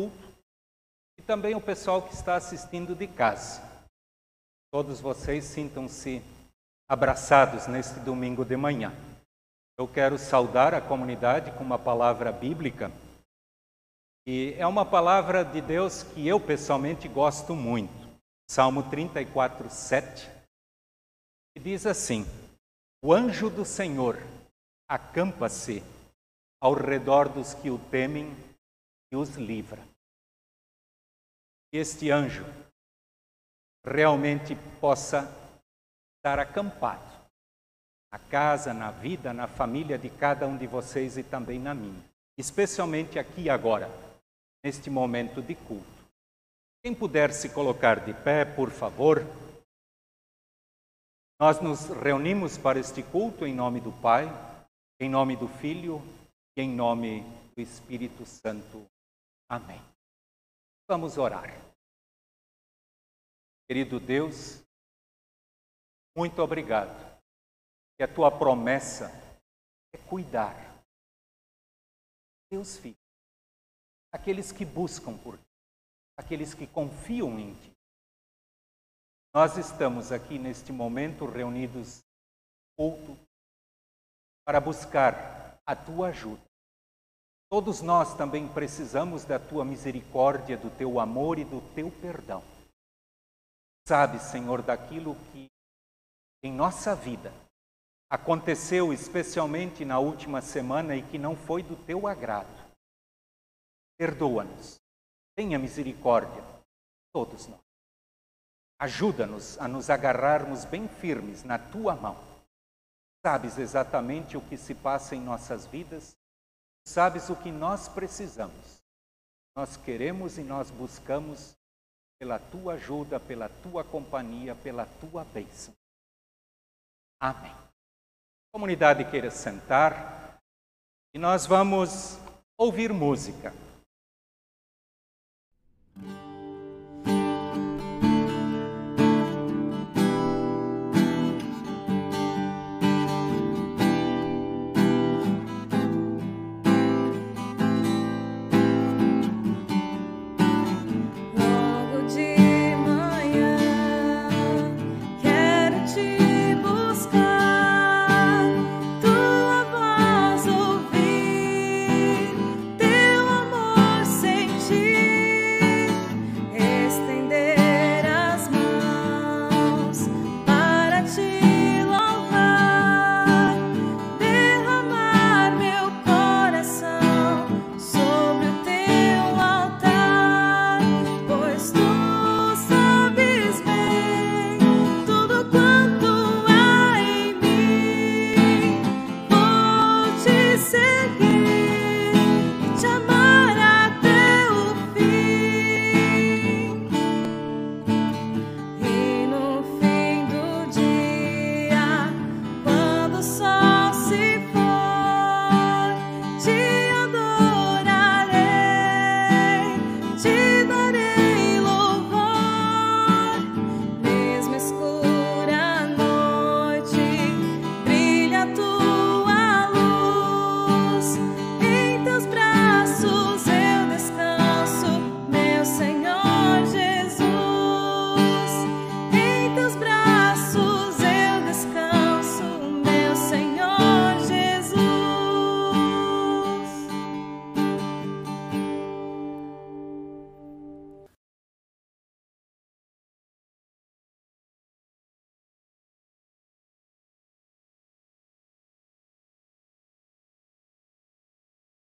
Culto e também o pessoal que está assistindo de casa. Todos vocês sintam-se abraçados neste domingo de manhã. Eu quero saudar a comunidade com uma palavra bíblica e é uma palavra de Deus que eu pessoalmente gosto muito. Salmo 34, 7, que diz assim: O anjo do Senhor acampa-se ao redor dos que o temem e os livra. Que este anjo realmente possa estar acampado na casa, na vida, na família de cada um de vocês e também na minha, especialmente aqui agora, neste momento de culto. Quem puder se colocar de pé, por favor. Nós nos reunimos para este culto em nome do Pai, em nome do Filho e em nome do Espírito Santo. Amém. Vamos orar. Querido Deus, muito obrigado. Que a tua promessa é cuidar. Deus filhos, aqueles que buscam por ti, aqueles que confiam em ti. Nós estamos aqui neste momento reunidos para buscar a tua ajuda Todos nós também precisamos da tua misericórdia, do teu amor e do teu perdão. Sabe, Senhor, daquilo que em nossa vida aconteceu especialmente na última semana e que não foi do teu agrado. Perdoa-nos, tenha misericórdia, todos nós. Ajuda-nos a nos agarrarmos bem firmes na tua mão. Sabes exatamente o que se passa em nossas vidas Sabes o que nós precisamos? Nós queremos e nós buscamos pela tua ajuda, pela tua companhia, pela tua bênção. Amém. Comunidade queira sentar e nós vamos ouvir música.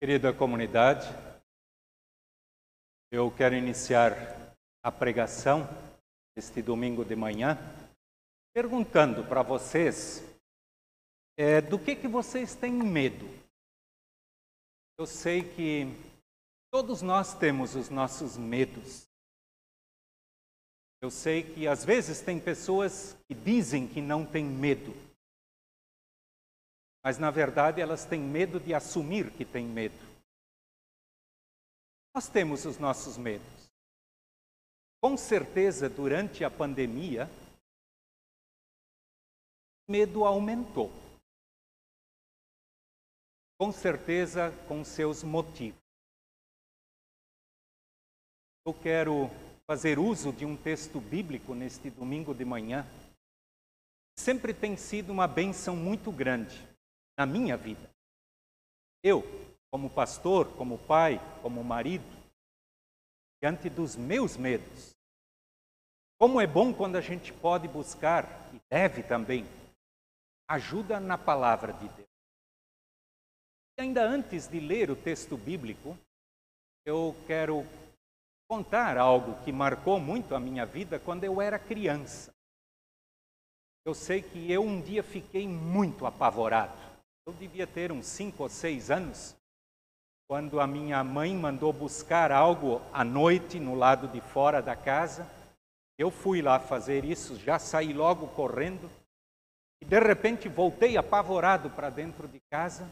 Querida comunidade, eu quero iniciar a pregação este domingo de manhã perguntando para vocês é, do que, que vocês têm medo. Eu sei que todos nós temos os nossos medos. Eu sei que às vezes tem pessoas que dizem que não têm medo, mas na verdade elas têm medo de assumir que têm medo. Nós temos os nossos medos. Com certeza, durante a pandemia, o medo aumentou. Com certeza, com seus motivos. Eu quero fazer uso de um texto bíblico neste domingo de manhã. Sempre tem sido uma benção muito grande na minha vida. Eu, como pastor, como pai, como marido, diante dos meus medos. Como é bom quando a gente pode buscar, e deve também, ajuda na palavra de Deus. E ainda antes de ler o texto bíblico, eu quero contar algo que marcou muito a minha vida quando eu era criança. Eu sei que eu um dia fiquei muito apavorado. Eu devia ter uns cinco ou seis anos, quando a minha mãe mandou buscar algo à noite no lado de fora da casa. Eu fui lá fazer isso, já saí logo correndo e de repente voltei apavorado para dentro de casa.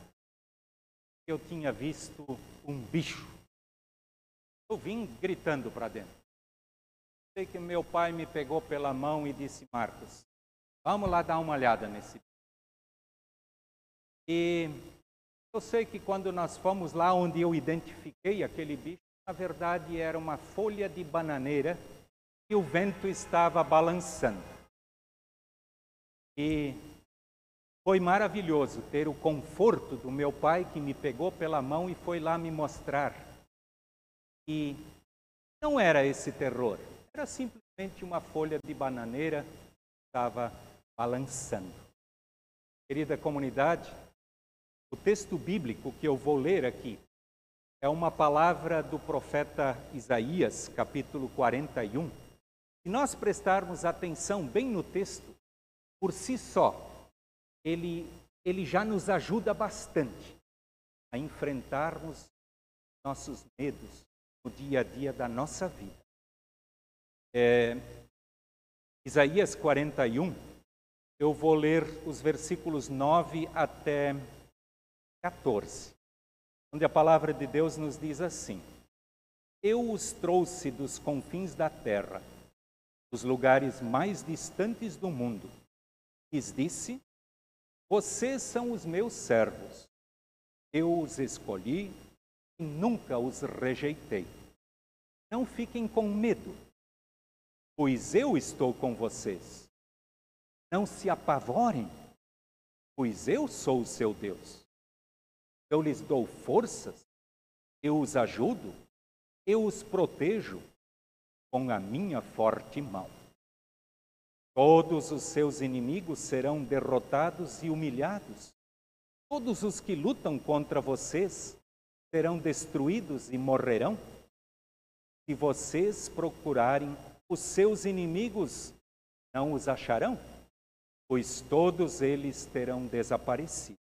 Eu tinha visto um bicho. Eu vim gritando para dentro. Sei que meu pai me pegou pela mão e disse: Marcos, vamos lá dar uma olhada nesse bicho. E eu sei que quando nós fomos lá onde eu identifiquei aquele bicho, na verdade era uma folha de bananeira e o vento estava balançando. E foi maravilhoso ter o conforto do meu pai que me pegou pela mão e foi lá me mostrar. E não era esse terror, era simplesmente uma folha de bananeira que estava balançando. Querida comunidade, o texto bíblico que eu vou ler aqui é uma palavra do profeta Isaías, capítulo 41. Se nós prestarmos atenção bem no texto, por si só, ele, ele já nos ajuda bastante a enfrentarmos nossos medos no dia a dia da nossa vida. É, Isaías 41, eu vou ler os versículos 9 até 14, onde a palavra de Deus nos diz assim: Eu os trouxe dos confins da terra, dos lugares mais distantes do mundo. Lhes disse: Vocês são os meus servos. Eu os escolhi e nunca os rejeitei. Não fiquem com medo, pois eu estou com vocês. Não se apavorem, pois eu sou o seu Deus eu lhes dou forças, eu os ajudo, eu os protejo com a minha forte mão. Todos os seus inimigos serão derrotados e humilhados. Todos os que lutam contra vocês serão destruídos e morrerão. Se vocês procurarem os seus inimigos, não os acharão, pois todos eles terão desaparecido.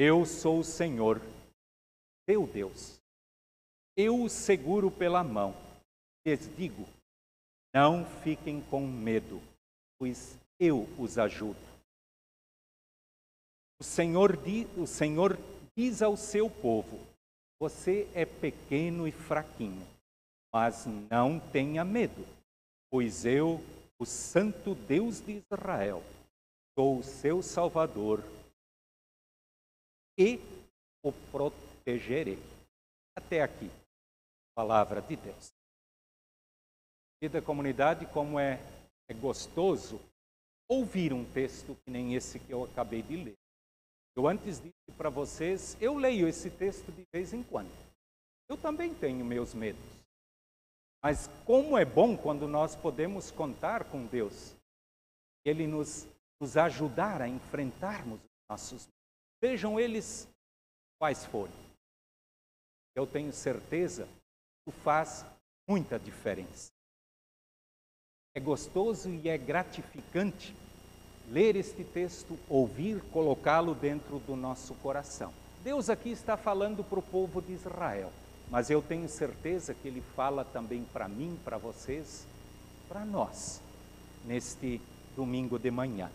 Eu sou o Senhor, teu Deus. Eu os seguro pela mão. Lhes digo: não fiquem com medo, pois eu os ajudo. O Senhor, o Senhor diz ao seu povo: Você é pequeno e fraquinho, mas não tenha medo, pois eu, o Santo Deus de Israel, sou o seu Salvador e o protegerei. Até aqui, palavra de Deus. Vida comunidade, como é, é gostoso ouvir um texto que nem esse que eu acabei de ler. Eu antes disse para vocês, eu leio esse texto de vez em quando. Eu também tenho meus medos. Mas como é bom quando nós podemos contar com Deus, Ele nos, nos ajudar a enfrentarmos os nossos medos. Sejam eles quais forem. Eu tenho certeza que faz muita diferença. É gostoso e é gratificante ler este texto, ouvir, colocá-lo dentro do nosso coração. Deus aqui está falando para o povo de Israel, mas eu tenho certeza que Ele fala também para mim, para vocês, para nós, neste domingo de manhã.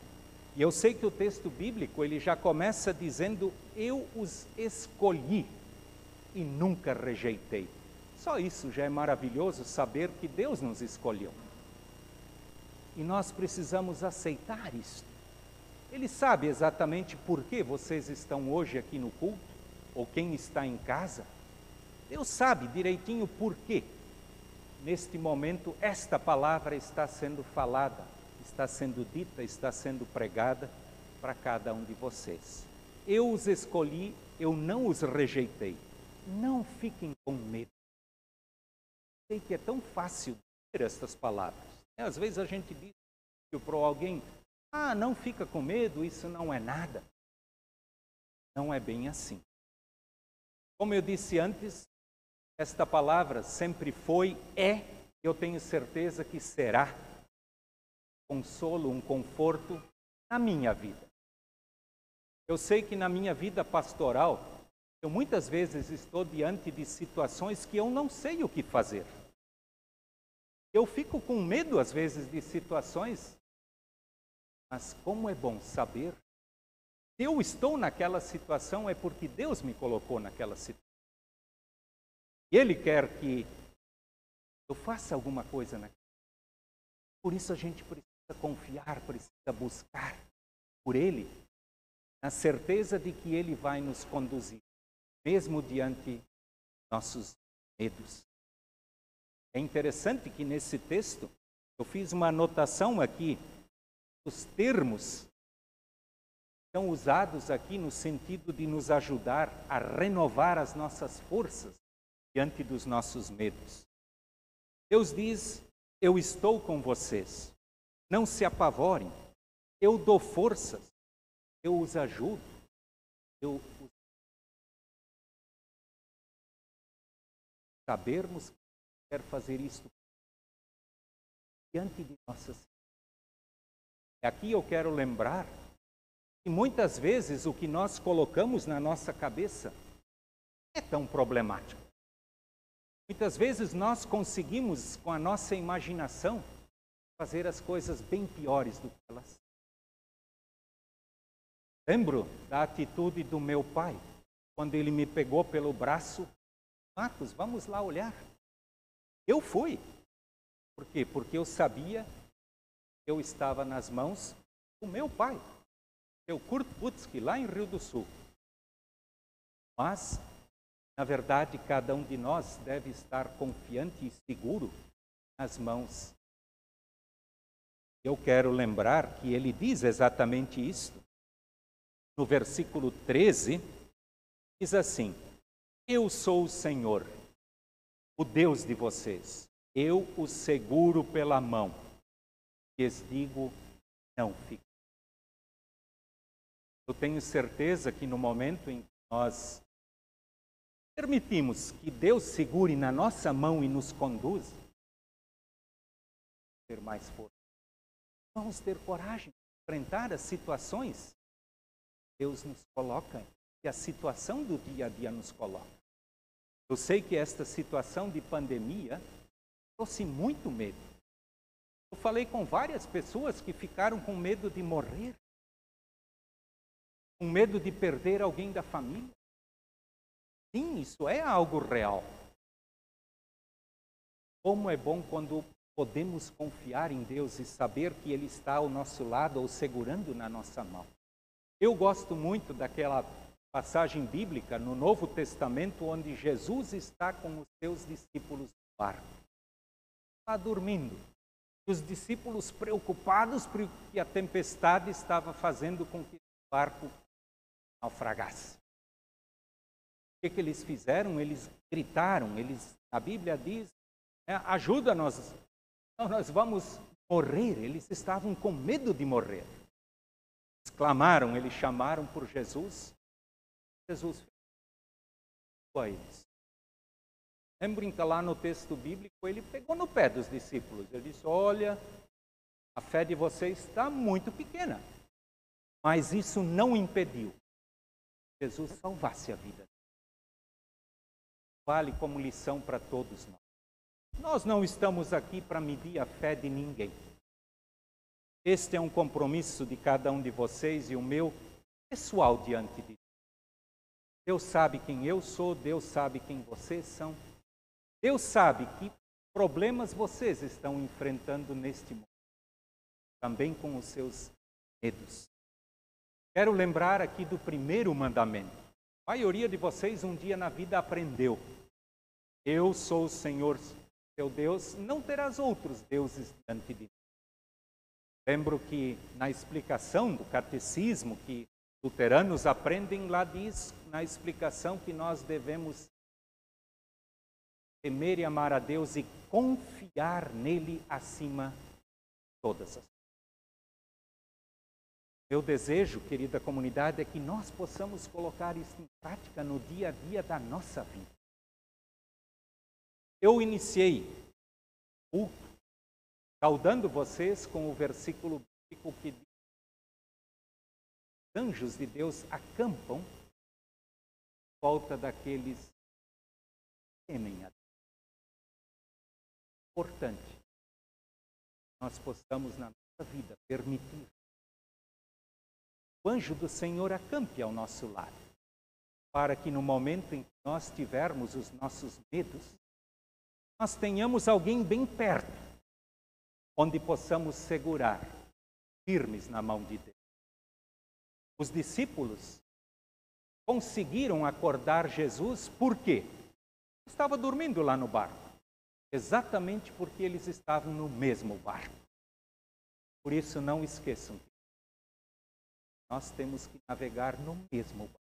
E eu sei que o texto bíblico ele já começa dizendo: Eu os escolhi e nunca rejeitei. Só isso já é maravilhoso saber que Deus nos escolheu. E nós precisamos aceitar isso. Ele sabe exatamente por que vocês estão hoje aqui no culto, ou quem está em casa. Deus sabe direitinho por que, neste momento, esta palavra está sendo falada, está sendo dita, está sendo pregada para cada um de vocês. Eu os escolhi, eu não os rejeitei. Não fiquem com medo. Sei que é tão fácil dizer estas palavras. Às vezes a gente diz para alguém: ah, não fica com medo, isso não é nada. Não é bem assim. Como eu disse antes, esta palavra sempre foi, é, eu tenho certeza que será consolo, um conforto na minha vida. Eu sei que na minha vida pastoral, eu muitas vezes estou diante de situações que eu não sei o que fazer. Eu fico com medo, às vezes, de situações mas como é bom saber se eu estou naquela situação é porque Deus me colocou naquela situação. E Ele quer que eu faça alguma coisa naquilo. Por isso a gente precisa confiar, precisa buscar por Ele, na certeza de que Ele vai nos conduzir, mesmo diante nossos medos. É interessante que nesse texto eu fiz uma anotação aqui os termos são usados aqui no sentido de nos ajudar a renovar as nossas forças diante dos nossos medos. Deus diz: Eu estou com vocês, não se apavorem, eu dou forças, eu os ajudo, eu os... Sabermos que quer fazer isto diante de nossas Aqui eu quero lembrar que muitas vezes o que nós colocamos na nossa cabeça é tão problemático. Muitas vezes nós conseguimos, com a nossa imaginação, fazer as coisas bem piores do que elas. Lembro da atitude do meu pai, quando ele me pegou pelo braço. Marcos, vamos lá olhar. Eu fui. Por quê? Porque eu sabia eu estava nas mãos do meu pai, seu Kurt Butzke, lá em Rio do Sul. Mas, na verdade, cada um de nós deve estar confiante e seguro nas mãos. Eu quero lembrar que ele diz exatamente isso. No versículo 13, diz assim: Eu sou o Senhor, o Deus de vocês. Eu os seguro pela mão lhes digo, não fiquem. Eu tenho certeza que no momento em que nós permitimos que Deus segure na nossa mão e nos conduza, ter mais força. Vamos ter coragem de enfrentar as situações que Deus nos coloca e a situação do dia a dia nos coloca. Eu sei que esta situação de pandemia trouxe muito medo. Eu falei com várias pessoas que ficaram com medo de morrer, com medo de perder alguém da família. Sim, isso é algo real. Como é bom quando podemos confiar em Deus e saber que Ele está ao nosso lado ou segurando na nossa mão. Eu gosto muito daquela passagem bíblica no Novo Testamento onde Jesus está com os seus discípulos no barco. Está dormindo os discípulos preocupados porque a tempestade estava fazendo com que o barco naufragasse. O que, que eles fizeram? Eles gritaram, eles, a Bíblia diz, né, ajuda-nos, nós vamos morrer. Eles estavam com medo de morrer. Eles clamaram, eles chamaram por Jesus. Jesus a eles. Lembrem que lá no texto bíblico ele pegou no pé dos discípulos. Ele disse: Olha, a fé de vocês está muito pequena. Mas isso não impediu que Jesus salvasse a vida. Vale como lição para todos nós. Nós não estamos aqui para medir a fé de ninguém. Este é um compromisso de cada um de vocês e o meu pessoal diante de Deus. Deus sabe quem eu sou, Deus sabe quem vocês são. Deus sabe que problemas vocês estão enfrentando neste momento, também com os seus medos. Quero lembrar aqui do primeiro mandamento. A maioria de vocês um dia na vida aprendeu. Eu sou o Senhor, seu Deus, não terás outros deuses diante de ti. Lembro que na explicação do catecismo que luteranos aprendem, lá diz na explicação que nós devemos temer e amar a Deus e confiar nele acima de todas as meu desejo, querida comunidade, é que nós possamos colocar isso em prática no dia a dia da nossa vida. Eu iniciei o saudando vocês com o versículo bíblico que diz: anjos de Deus acampam em volta daqueles que temem a Deus. Importante, nós possamos na nossa vida permitir o anjo do Senhor acampe ao nosso lado, para que no momento em que nós tivermos os nossos medos, nós tenhamos alguém bem perto, onde possamos segurar, firmes na mão de Deus. Os discípulos conseguiram acordar Jesus, por quê? Estava dormindo lá no barco, exatamente porque eles estavam no mesmo barco. Por isso, não esqueçam nós temos que navegar no mesmo barco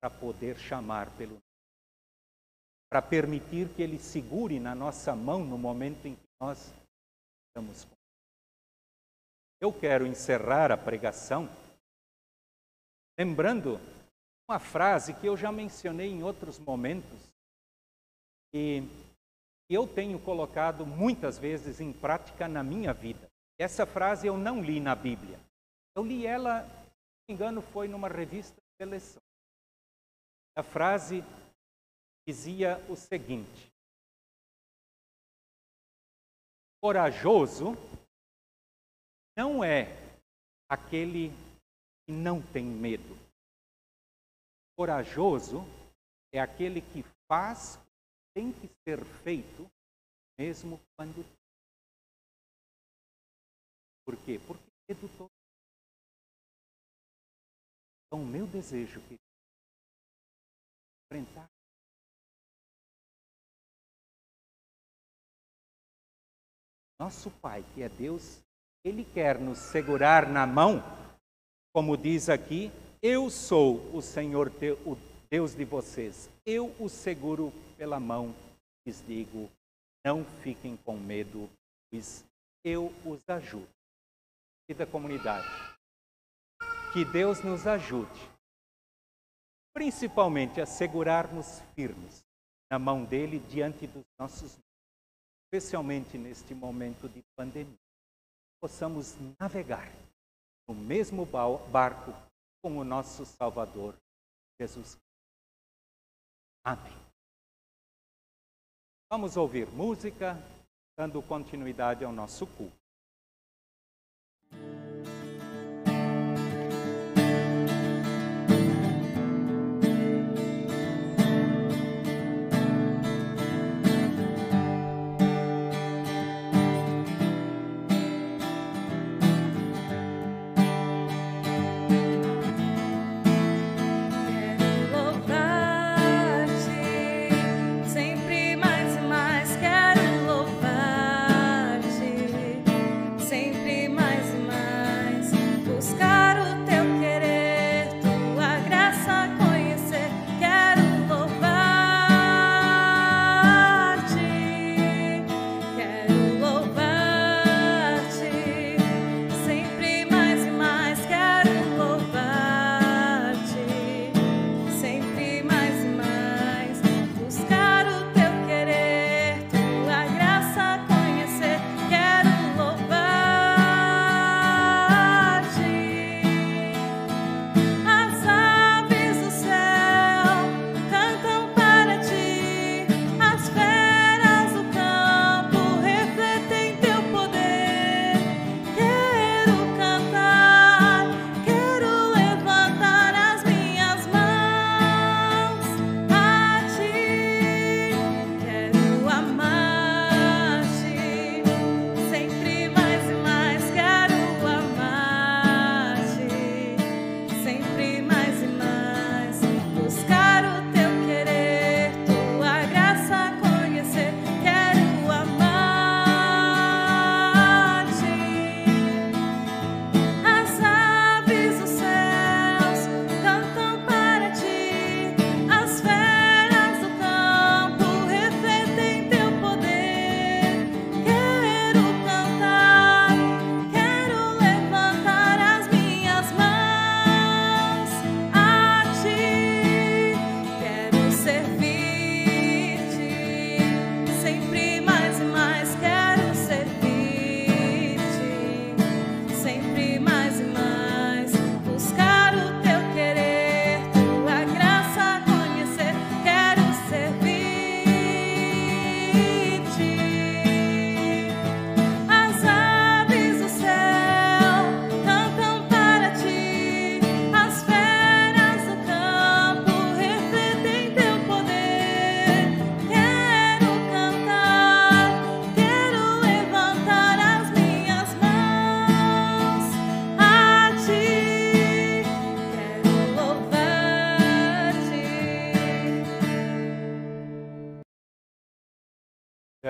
para poder chamar pelo para permitir que ele segure na nossa mão no momento em que nós estamos Eu quero encerrar a pregação lembrando uma frase que eu já mencionei em outros momentos e eu tenho colocado muitas vezes em prática na minha vida. Essa frase eu não li na Bíblia, eu li ela, se não me engano, foi numa revista de seleção. A frase dizia o seguinte: Corajoso não é aquele que não tem medo. Corajoso é aquele que faz o que tem que ser feito, mesmo quando. Por quê? Porque medo todo então, o meu desejo que enfrentar nosso Pai, que é Deus, ele quer nos segurar na mão, como diz aqui, eu sou o Senhor, o Deus de vocês. Eu os seguro pela mão, lhes digo, não fiquem com medo, pois eu os ajudo. E da comunidade. Que Deus nos ajude, principalmente a segurarmos firmes na mão dele diante dos nossos especialmente neste momento de pandemia. Possamos navegar no mesmo barco com o nosso Salvador, Jesus Amém. Vamos ouvir música, dando continuidade ao nosso culto.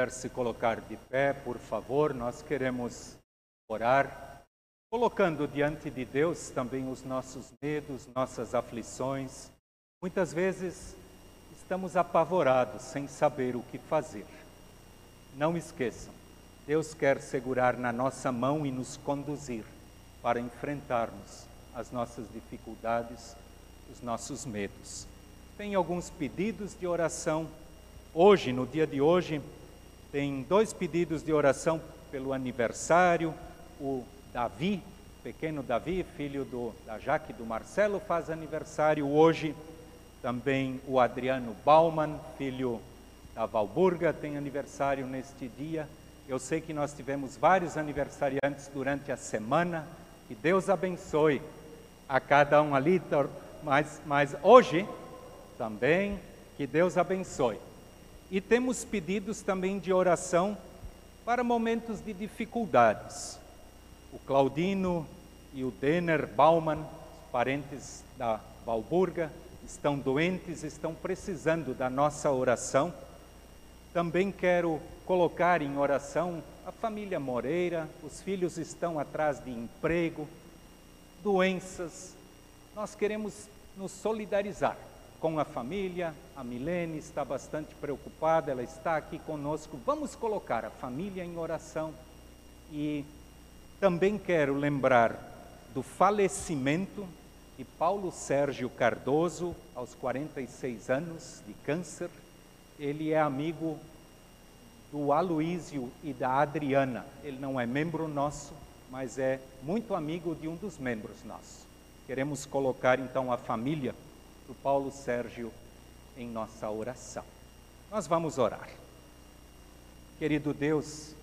Puder se colocar de pé, por favor, nós queremos orar, colocando diante de Deus também os nossos medos, nossas aflições. Muitas vezes estamos apavorados, sem saber o que fazer. Não esqueçam, Deus quer segurar na nossa mão e nos conduzir para enfrentarmos as nossas dificuldades, os nossos medos. Tem alguns pedidos de oração. Hoje, no dia de hoje, tem dois pedidos de oração pelo aniversário. O Davi, pequeno Davi, filho do, da Jaque e do Marcelo, faz aniversário hoje. Também o Adriano Bauman, filho da Valburga, tem aniversário neste dia. Eu sei que nós tivemos vários aniversariantes durante a semana. Que Deus abençoe a cada um ali, mas, mas hoje também que Deus abençoe. E temos pedidos também de oração para momentos de dificuldades. O Claudino e o Denner Bauman, parentes da Valburga, estão doentes, estão precisando da nossa oração. Também quero colocar em oração a família Moreira, os filhos estão atrás de emprego, doenças. Nós queremos nos solidarizar com a família. A Milene está bastante preocupada, ela está aqui conosco. Vamos colocar a família em oração e também quero lembrar do falecimento de Paulo Sérgio Cardoso, aos 46 anos, de câncer. Ele é amigo do Aloísio e da Adriana. Ele não é membro nosso, mas é muito amigo de um dos membros nossos. Queremos colocar então a família do Paulo Sérgio em nossa oração. Nós vamos orar. Querido Deus,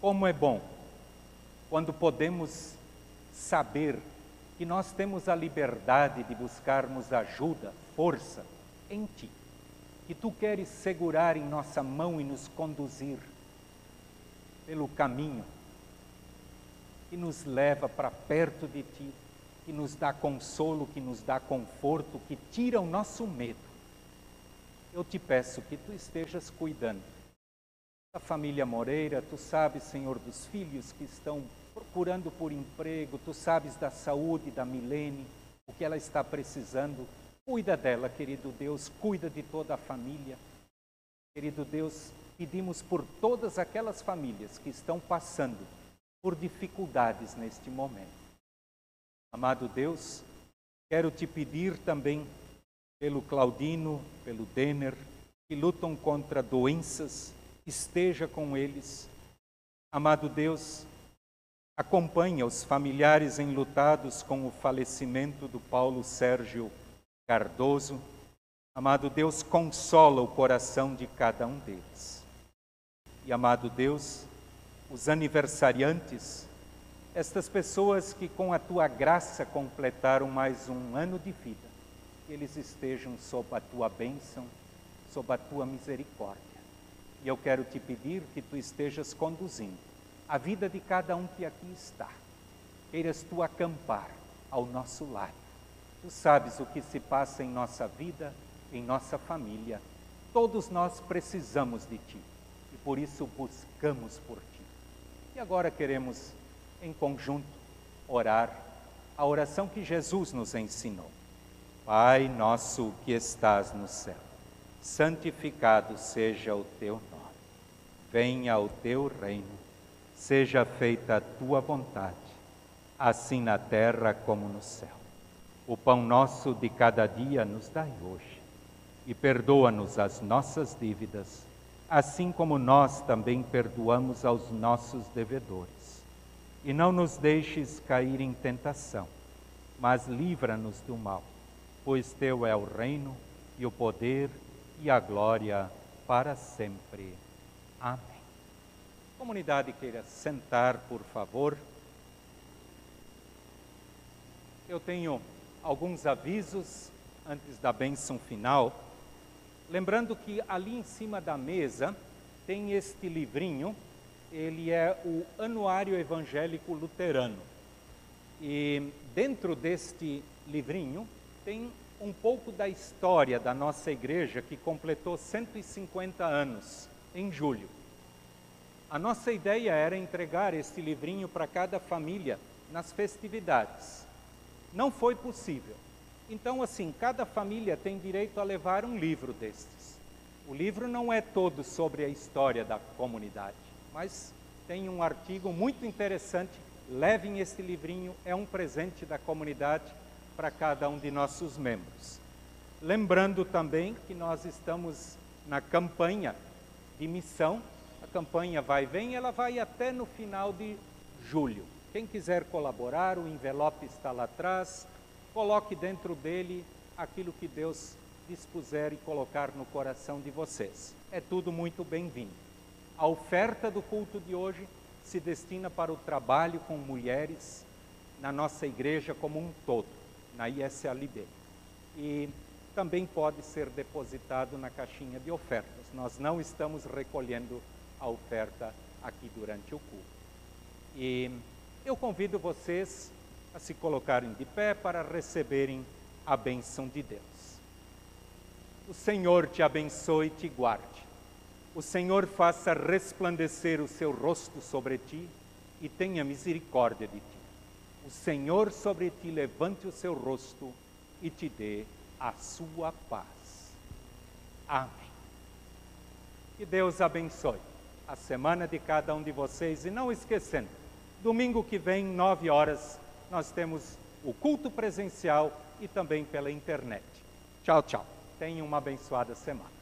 como é bom quando podemos saber que nós temos a liberdade de buscarmos ajuda, força em Ti, que Tu queres segurar em nossa mão e nos conduzir pelo caminho que nos leva para perto de Ti, que nos dá consolo, que nos dá conforto, que tira o nosso medo. Eu te peço que tu estejas cuidando da família Moreira, tu sabes, Senhor, dos filhos que estão procurando por emprego, tu sabes da saúde da Milene, o que ela está precisando. Cuida dela, querido Deus, cuida de toda a família. Querido Deus, pedimos por todas aquelas famílias que estão passando por dificuldades neste momento. Amado Deus, quero te pedir também pelo Claudino, pelo Denner, que lutam contra doenças, esteja com eles. Amado Deus, acompanha os familiares enlutados com o falecimento do Paulo Sérgio Cardoso. Amado Deus, consola o coração de cada um deles. E amado Deus, os aniversariantes, estas pessoas que com a tua graça completaram mais um ano de vida, que eles estejam sob a tua bênção, sob a tua misericórdia. E eu quero te pedir que tu estejas conduzindo a vida de cada um que aqui está. Queiras tu acampar ao nosso lado. Tu sabes o que se passa em nossa vida, em nossa família. Todos nós precisamos de ti e por isso buscamos por ti. E agora queremos em conjunto, orar a oração que Jesus nos ensinou. Pai nosso que estás no céu, santificado seja o teu nome. Venha o teu reino. Seja feita a tua vontade, assim na terra como no céu. O pão nosso de cada dia nos dai hoje. E perdoa-nos as nossas dívidas, assim como nós também perdoamos aos nossos devedores e não nos deixes cair em tentação, mas livra-nos do mal, pois teu é o reino e o poder e a glória para sempre. Amém. Comunidade queira sentar, por favor. Eu tenho alguns avisos antes da bênção final. Lembrando que ali em cima da mesa tem este livrinho ele é o Anuário Evangélico Luterano. E dentro deste livrinho tem um pouco da história da nossa igreja que completou 150 anos em julho. A nossa ideia era entregar este livrinho para cada família nas festividades. Não foi possível. Então, assim, cada família tem direito a levar um livro destes. O livro não é todo sobre a história da comunidade, mas tem um artigo muito interessante. Levem este livrinho, é um presente da comunidade para cada um de nossos membros. Lembrando também que nós estamos na campanha de missão a campanha vai e vem, ela vai até no final de julho. Quem quiser colaborar, o envelope está lá atrás. Coloque dentro dele aquilo que Deus dispuser e colocar no coração de vocês. É tudo muito bem-vindo. A oferta do culto de hoje se destina para o trabalho com mulheres na nossa igreja como um todo, na ISLB. E também pode ser depositado na caixinha de ofertas. Nós não estamos recolhendo a oferta aqui durante o culto. E eu convido vocês a se colocarem de pé para receberem a bênção de Deus. O Senhor te abençoe e te guarde. O Senhor faça resplandecer o seu rosto sobre ti e tenha misericórdia de ti. O Senhor sobre ti levante o seu rosto e te dê a sua paz. Amém. Que Deus abençoe a semana de cada um de vocês. E não esquecendo, domingo que vem, nove horas, nós temos o culto presencial e também pela internet. Tchau, tchau. Tenham uma abençoada semana.